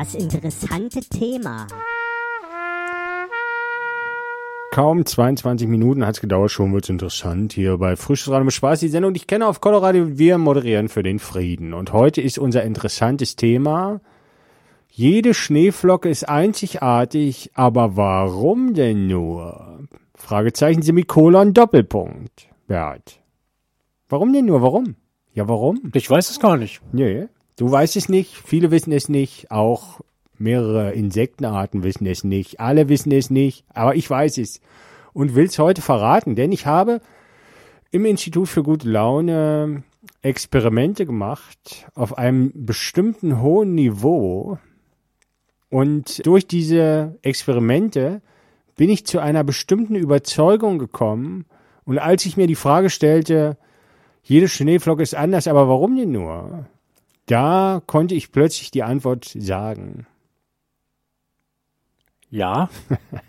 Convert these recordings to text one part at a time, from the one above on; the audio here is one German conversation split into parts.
Das interessante Thema. Kaum 22 Minuten hat's gedauert, schon wird's interessant hier bei Frisches Radio mit Spaß, die Sendung, die ich kenne auf Colorado. Wir moderieren für den Frieden. Und heute ist unser interessantes Thema. Jede Schneeflocke ist einzigartig, aber warum denn nur? Fragezeichen Semikolon Doppelpunkt. Bert. Warum denn nur? Warum? Ja, warum? Ich weiß es gar nicht. Nee, du weißt es nicht, viele wissen es nicht, auch mehrere Insektenarten wissen es nicht, alle wissen es nicht, aber ich weiß es und will es heute verraten, denn ich habe im Institut für gute Laune Experimente gemacht auf einem bestimmten hohen Niveau und durch diese Experimente bin ich zu einer bestimmten Überzeugung gekommen und als ich mir die Frage stellte, jede Schneeflocke ist anders, aber warum denn nur? Da konnte ich plötzlich die Antwort sagen. Ja.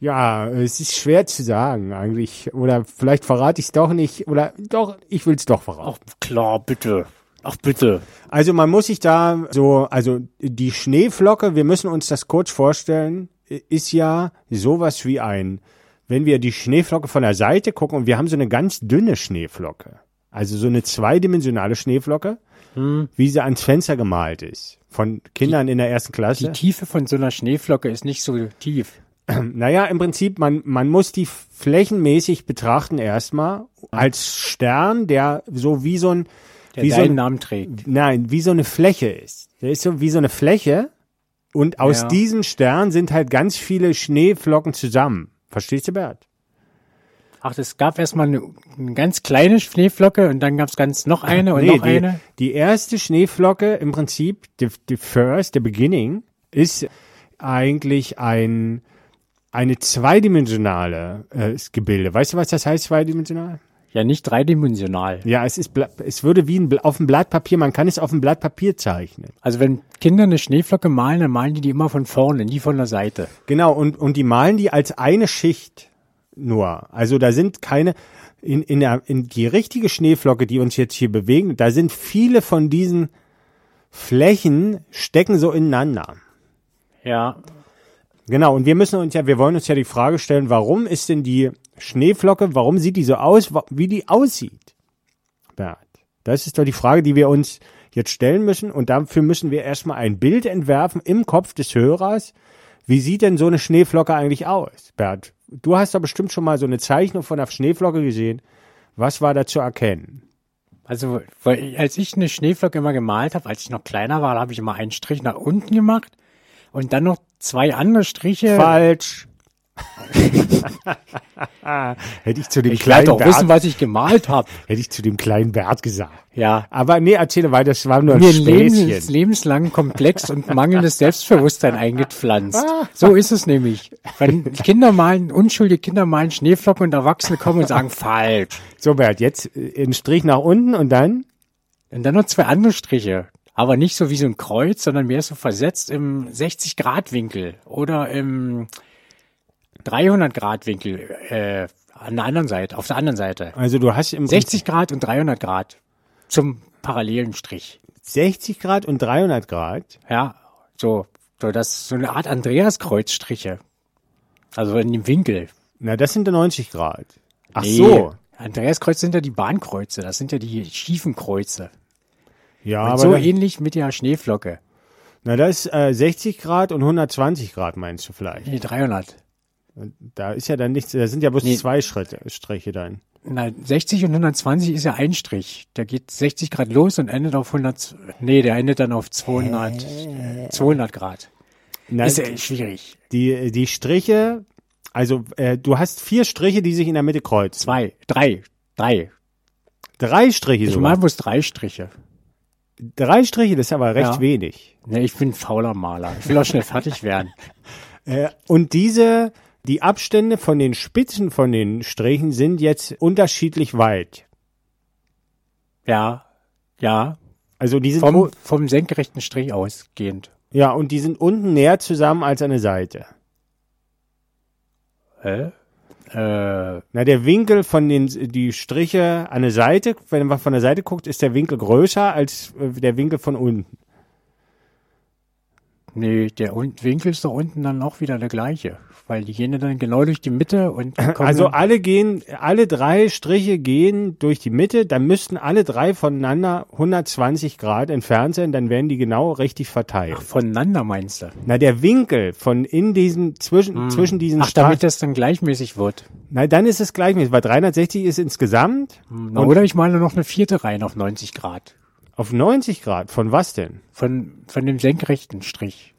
Ja, es ist schwer zu sagen eigentlich. Oder vielleicht verrate ich es doch nicht. Oder doch, ich will es doch verraten. Ach klar, bitte. Ach bitte. Also man muss sich da so, also die Schneeflocke, wir müssen uns das kurz vorstellen, ist ja sowas wie ein, wenn wir die Schneeflocke von der Seite gucken und wir haben so eine ganz dünne Schneeflocke. Also so eine zweidimensionale Schneeflocke, Hm. wie sie ans Fenster gemalt ist. Von Kindern in der ersten Klasse. Die Tiefe von so einer Schneeflocke ist nicht so tief. Naja, im Prinzip, man, man muss die flächenmäßig betrachten erstmal als Stern, der so wie so ein, Der wie so ein, Namen trägt. nein, wie so eine Fläche ist. Der ist so wie so eine Fläche und aus Ja. diesem Stern sind halt ganz viele Schneeflocken zusammen. Verstehst du, Bert? Ach, es gab erstmal eine, eine ganz kleine Schneeflocke und dann gab es ganz noch eine und noch die, eine. die erste Schneeflocke im Prinzip, the, the first, the beginning, ist eigentlich ein, eine zweidimensionale äh, Gebilde. Weißt du, was das heißt, zweidimensional? Ja, nicht dreidimensional. Ja, es ist, es würde wie ein, auf dem Blatt Papier, man kann es auf dem Blatt Papier zeichnen. Also wenn Kinder eine Schneeflocke malen, dann malen die die immer von vorne, nie von der Seite. Genau, und, und die malen die als eine Schicht nur. Also da sind keine, in, in, der, in die richtige Schneeflocke, die uns jetzt hier bewegen, da sind viele von diesen Flächen stecken so ineinander. Ja. Genau, und wir müssen uns ja, wir wollen uns ja die Frage stellen, warum ist denn die Schneeflocke, warum sieht die so aus, wie die aussieht? Bert, das ist doch die Frage, die wir uns jetzt stellen müssen und dafür müssen wir erstmal ein Bild entwerfen im Kopf des Hörers. Wie sieht denn so eine Schneeflocke eigentlich aus? Bert, du hast doch bestimmt schon mal so eine Zeichnung von einer Schneeflocke gesehen. Was war da zu erkennen? Also, als ich eine Schneeflocke immer gemalt habe, als ich noch kleiner war, da habe ich immer einen Strich nach unten gemacht und dann noch zwei andere Striche. Falsch. hätte ich zu dem ich kleinen doch Bert, wissen, was ich gemalt habe. hätte ich zu dem kleinen Bert gesagt. Ja. Aber nee, erzähle weiter, das war nur ein Mir Späßchen. lebens, lebenslang komplex und mangelndes Selbstbewusstsein eingepflanzt. So ist es nämlich. Wenn Kinder malen, unschuldige Kinder malen Schneeflocken und Erwachsene kommen und sagen falsch. So, Bert, jetzt äh, ein Strich nach unten und dann? Und dann noch zwei andere Striche. Aber nicht so wie so ein Kreuz, sondern mehr so versetzt im 60-Grad-Winkel oder im 300-Grad-Winkel äh, an der anderen Seite, auf der anderen Seite. Also du hast im 60 Grad und 300 Grad zum parallelen Strich. 60 Grad und 300 Grad. Ja, so, so das so eine Art Andreas-Kreuzstriche. Also in dem Winkel. Na, das sind ja 90 Grad. Ach Nee, so. Andreas-Kreuz sind ja die Bahnkreuze, das sind ja die schiefen Kreuze. Ja, Und aber so ähnlich mit der Schneeflocke. na, das ist äh, 60 Grad und 120 Grad meinst du vielleicht. Nee, 300. Da ist ja dann nichts, da sind ja bloß Nee. zwei Schritte, Striche dann. Na, 60 und 120 ist ja ein Strich. Der geht 60 Grad los und endet auf 100, nee, der endet dann auf 200, 200 Grad. Na, Ist ja schwierig. die, die Striche, also äh, du hast vier Striche, die sich in der Mitte kreuzen. Zwei, drei, drei. Drei Striche Ich sogar. mal bloß drei Striche. Drei Striche, das ist aber recht Ja. wenig. Ne, ich bin ein fauler Maler. Ich will auch schnell fertig werden. Äh, und diese, die Abstände von den Spitzen von den Strichen sind jetzt unterschiedlich weit. Ja, ja. Also die sind Vom, vom senkrechten Strich ausgehend. ja und die sind unten näher zusammen als an der Seite. Hä? Äh, Na, der Winkel von den die Striche an der Seite, wenn man von der Seite guckt, ist der Winkel größer als äh, der Winkel von unten. Nee, der Winkel ist doch unten dann auch wieder der gleiche. Weil die gehen dann genau durch die Mitte und kommen Also alle gehen, alle drei Striche gehen durch die Mitte, dann müssten alle drei voneinander 120 Grad entfernt sein, dann werden die genau richtig verteilt. voneinander meinst du? Na, der Winkel von in diesen, zwischen, zwischen diesen Hm. Ach, Stra- damit das dann gleichmäßig wird. Na, dann ist es gleichmäßig, weil 360 ist insgesamt Na, oder ich male noch eine vierte rein auf 90 Grad. Auf 90 Grad. Von was denn? Von, von dem senkrechten Strich.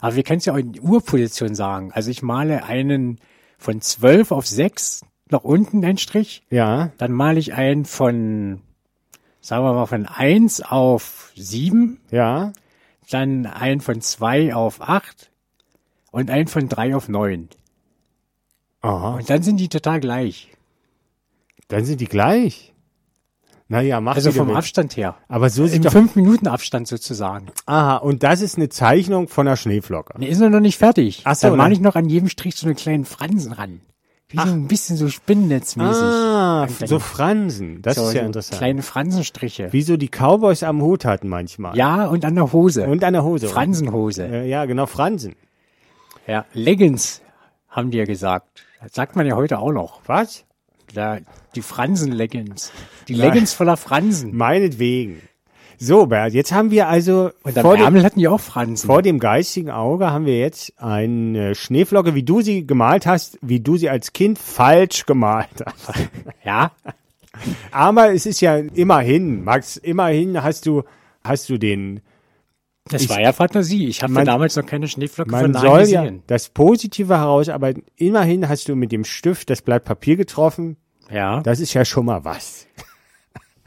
Aber wir können es ja auch in Urposition sagen. Also ich male einen von 12 auf 6 nach unten einen Strich. Ja, Dann male ich einen von, sagen wir mal, von 1 auf 7. ja. Dann einen von 2 auf 8. Und einen von 3 auf 9. Aha. Und dann sind die total gleich. Dann sind die gleich. Naja, mach Also vom. Abstand her. Aber so Im sieht doch. 5 Minuten Abstand sozusagen. Aha, und das ist eine Zeichnung von einer Schneeflocke. Nee, ist er noch nicht fertig. Ach so, Dann male ich noch an jedem Strich so einen kleinen Fransen ran. Wie so ein bisschen so spinnennetzmäßig. Ah, so Fransen. Das so- ist ja so interessant. Kleine Fransenstriche. Wie so die Cowboys am Hut hatten manchmal. Ja, und an der Hose. Und an der Hose. Fransenhose. Äh, Ja, genau, Fransen. Ja, Leggings, haben die ja gesagt. Das sagt man ja heute auch noch. Was? Da, die Fransen-Leggings. Die. Leggings voller Fransen. Meinetwegen. So, Bert, jetzt haben wir also Und am vor dem, Ärmel hatten die auch Fransen. vor dem geistigen Auge haben wir jetzt eine Schneeflocke, wie du sie gemalt hast, wie du sie als Kind falsch gemalt hast. ja, Aber es ist ja immerhin, Max, immerhin hast du, hast du den, das Ich- war ja Fantasie. Ich habe damals noch keine Schneeflocke man von soll ja gesehen. das Positive herausarbeiten. Immerhin hast du mit dem Stift das Blatt Papier getroffen. Ja. Das ist ja schon mal was.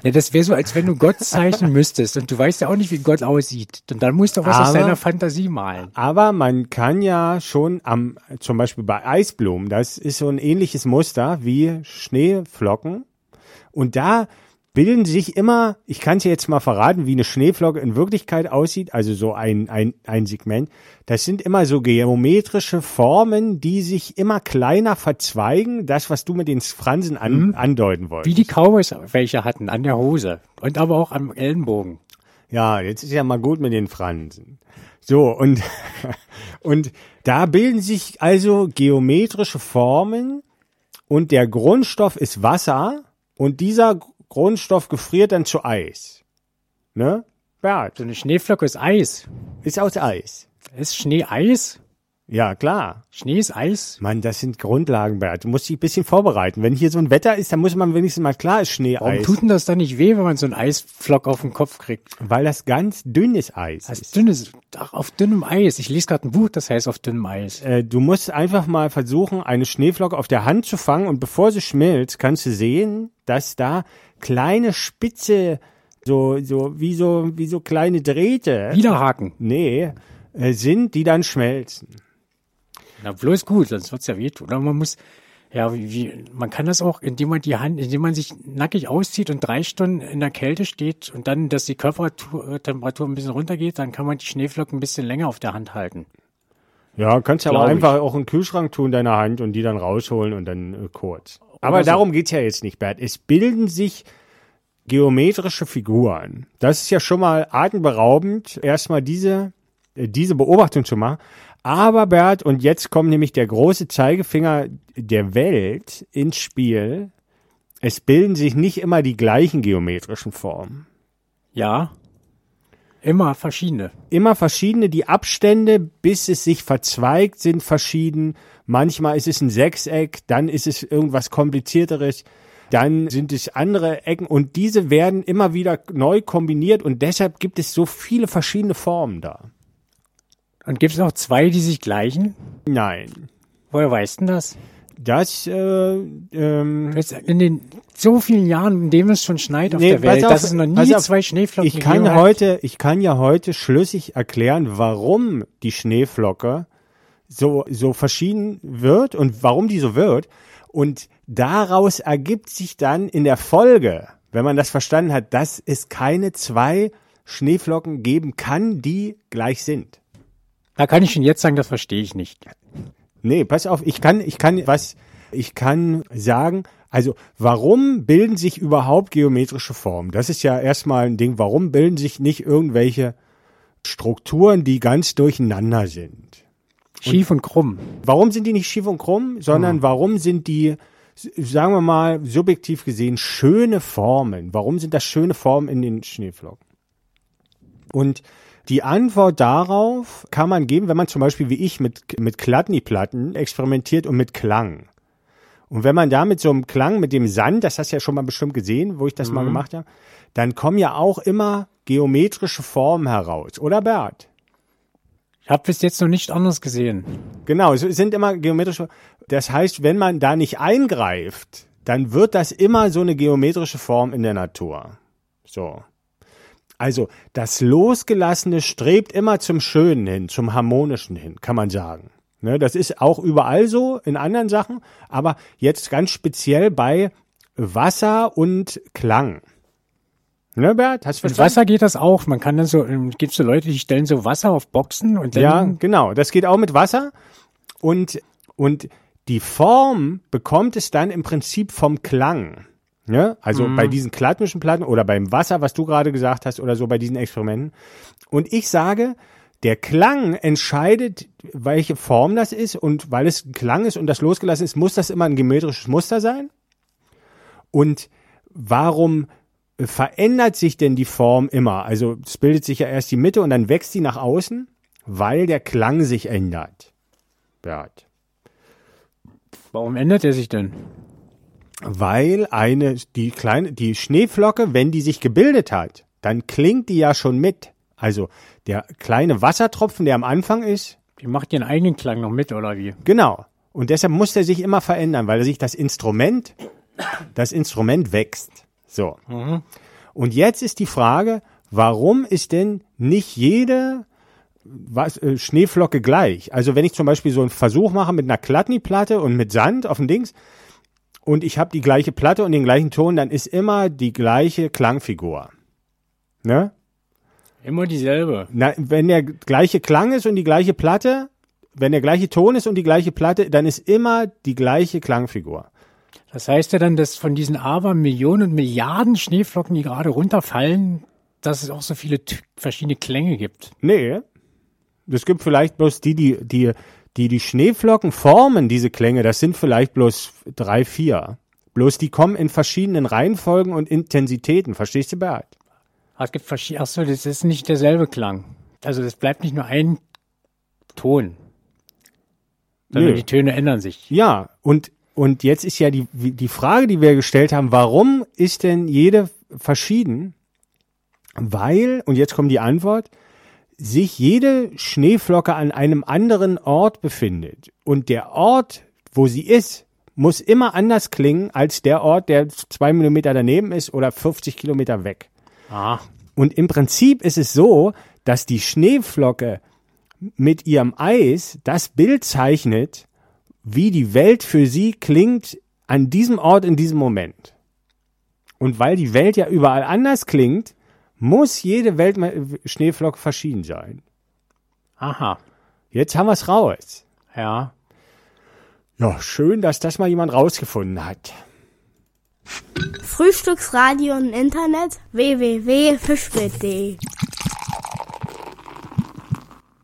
ja, das wäre so, als wenn du Gott zeichnen müsstest und du weißt ja auch nicht, wie Gott aussieht. Und dann musst du was aus Aber- deiner Fantasie malen. Aber man kann ja schon am, zum Beispiel bei Eisblumen, das ist so ein ähnliches Muster wie Schneeflocken. Und da bilden sich immer, ich kann es jetzt mal verraten, wie eine Schneeflocke in Wirklichkeit aussieht, also so ein, ein, ein Segment. Das sind immer so geometrische Formen, die sich immer kleiner verzweigen, das, was du mit den Fransen an, andeuten wolltest. Wie die Cowboys welche hatten, an der Hose. Und aber auch am Ellenbogen. Ja, jetzt ist ja mal gut mit den Fransen. So, und, und da bilden sich also geometrische Formen und der Grundstoff ist Wasser und dieser Grundstoff gefriert dann zu Eis. Ne? Bert, So eine Schneeflocke ist Eis. ist aus Eis. Ist Schnee Eis? Ja, klar. Schnee ist Eis? Mann, das sind Grundlagen, Bert. Du musst dich ein bisschen vorbereiten. Wenn hier so ein Wetter ist, dann muss man wenigstens mal klar ist Schnee Warum Eis. tut denn das dann nicht weh, wenn man so einen Eisflock auf den Kopf kriegt? Weil das ganz dünnes Eis Das ist. dünnes, ach, auf dünnem Eis. Ich lese gerade ein Buch, das heißt auf dünnem Eis. Äh, du musst einfach mal versuchen, eine Schneeflocke auf der Hand zu fangen und bevor sie schmilzt, kannst du sehen, dass da kleine spitze, so, so, wie so, wie so kleine Drähte, Widerhaken. nee, äh, sind, die dann schmelzen. Na, bloß gut, sonst wird's ja wehtun. Oder man muss, ja, wie, wie, man kann das auch, indem man die Hand, indem man sich nackig auszieht und drei Stunden in der Kälte steht und dann, dass die Körpertemperatur ein bisschen runtergeht, dann kann man die Schneeflocken ein bisschen länger auf der Hand halten. Ja, kannst du aber Glaub ich. einfach auch in den Kühlschrank tun, deine Hand, und die dann rausholen und dann äh, kurz. Aber so. darum geht's ja jetzt nicht, Bert. Es bilden sich geometrische Figuren. Das ist ja schon mal atemberaubend, erstmal diese, äh, diese Beobachtung zu machen. Aber Bert, und jetzt kommt nämlich der große Zeigefinger der Welt ins Spiel. Es bilden sich nicht immer die gleichen geometrischen Formen. Ja. Immer verschiedene. immer verschiedene. Die Abstände, bis es sich verzweigt, sind verschieden. Manchmal ist es ein Sechseck, dann ist es irgendwas komplizierteres, dann sind es andere Ecken und diese werden immer wieder neu kombiniert und deshalb gibt es so viele verschiedene Formen da. Und gibt es auch zwei, die sich gleichen? Nein, Woher weißt denn das? das, äh, ähm, Jetzt In den so vielen Jahren, in denen es schon schneit auf Nee, der Welt, auf, dass es noch nie auf. zwei Schneeflocken ich kann hat. heute, ich kann ja heute schlüssig erklären, warum die Schneeflocke so, so verschieden wird und warum die so wird. Und daraus ergibt sich dann in der Folge, wenn man das verstanden hat, dass es keine zwei Schneeflocken geben kann, die gleich sind. Da kann ich schon jetzt sagen, das verstehe ich nicht. Nee, pass auf, ich kann, ich kann was, ich kann sagen, also warum bilden sich überhaupt geometrische Formen? Das ist ja erstmal ein Ding, warum bilden sich nicht irgendwelche Strukturen, die ganz durcheinander sind. Schief und krumm. Warum sind die nicht schief und krumm, sondern warum sind die, sagen wir mal, subjektiv gesehen, schöne Formen? Warum sind das schöne Formen in den Schneeflocken? Und die Antwort darauf kann man geben, wenn man zum Beispiel wie ich mit, mit Kladni-Platten experimentiert und mit Klang. Und wenn man da mit so einem Klang, mit dem Sand, das hast du ja schon mal bestimmt gesehen, wo ich das mal gemacht habe, dann kommen ja auch immer geometrische Formen heraus, oder Bert? Ich habe bis jetzt noch nicht anders gesehen. Genau, es sind immer geometrische. Das heißt, wenn man da nicht eingreift, dann wird das immer so eine geometrische Form in der Natur. So. Also, das Losgelassene strebt immer zum Schönen hin, zum Harmonischen hin, kann man sagen. Ne, das ist auch überall so in anderen Sachen, aber jetzt ganz speziell bei Wasser und Klang. Ne, Bert? Hast du Mit? Wasser geht das auch. Man kann dann so, ähm, gibt so Leute, die stellen so Wasser auf Boxen und dann Ja, genau. Das geht auch mit Wasser. Und, und die Form bekommt es dann im Prinzip vom Klang. Ne? Also bei diesen klatmischen Platten oder beim Wasser, was du gerade gesagt hast, oder so bei diesen Experimenten. Und ich sage, der Klang entscheidet, welche Form das ist. Und weil es ein Klang ist und das losgelassen ist, muss das immer ein geometrisches Muster sein. Und warum verändert sich denn die Form immer? Also es bildet sich ja erst die Mitte und dann wächst die nach außen, weil der Klang sich ändert. Bert. warum ändert er sich denn? Weil eine, die kleine, die Schneeflocke, wenn die sich gebildet hat, dann klingt die ja schon mit. Also der kleine Wassertropfen, der am Anfang ist, Die macht ihren eigenen Klang noch mit, oder wie? genau. Und deshalb muss der sich immer verändern, weil sich das Instrument, das Instrument wächst. So. Und jetzt ist die Frage, warum ist denn nicht jede was, äh, Schneeflocke gleich? Also wenn ich zum Beispiel so einen Versuch mache mit einer Klatni-Platte und mit Sand auf dem Dings und ich habe die gleiche Platte und den gleichen Ton, dann ist immer die gleiche Klangfigur. Ne? Immer dieselbe. Na, wenn der gleiche Klang ist und die gleiche Platte, wenn der gleiche Ton ist und die gleiche Platte, dann ist immer die gleiche Klangfigur. Das heißt ja dann, dass von diesen aber Millionen, Milliarden Schneeflocken, die gerade runterfallen, dass es auch so viele verschiedene Klänge gibt. Nee. Es gibt vielleicht bloß die, die, die, die, die Schneeflocken formen, diese Klänge, das sind vielleicht bloß drei, vier. Bloß die kommen in verschiedenen Reihenfolgen und Intensitäten. Verstehst du, Bert? Ah, Es gibt verschiedene, ach so, das ist nicht derselbe Klang. Also das bleibt nicht nur ein Ton, sondern Nö. die Töne ändern sich. Ja, und, und jetzt ist ja die, die Frage, die wir gestellt haben, warum ist denn jede verschieden? Weil, und jetzt kommt die Antwort, sich jede Schneeflocke an einem anderen Ort befindet. Und der Ort, wo sie ist, muss immer anders klingen als der Ort, der zwei Millimeter daneben ist oder 50 Kilometer weg. Ah, Und im Prinzip ist es so, dass die Schneeflocke mit ihrem Eis das Bild zeichnet, wie die Welt für sie klingt an diesem Ort in diesem Moment. Und weil die Welt ja überall anders klingt, muss jede Welt Schneeflocke verschieden sein. aha, Jetzt haben wir es raus. ja. Ja, schön, dass das mal jemand rausgefunden hat. Frühstücksradio und Internet www.fischbild.de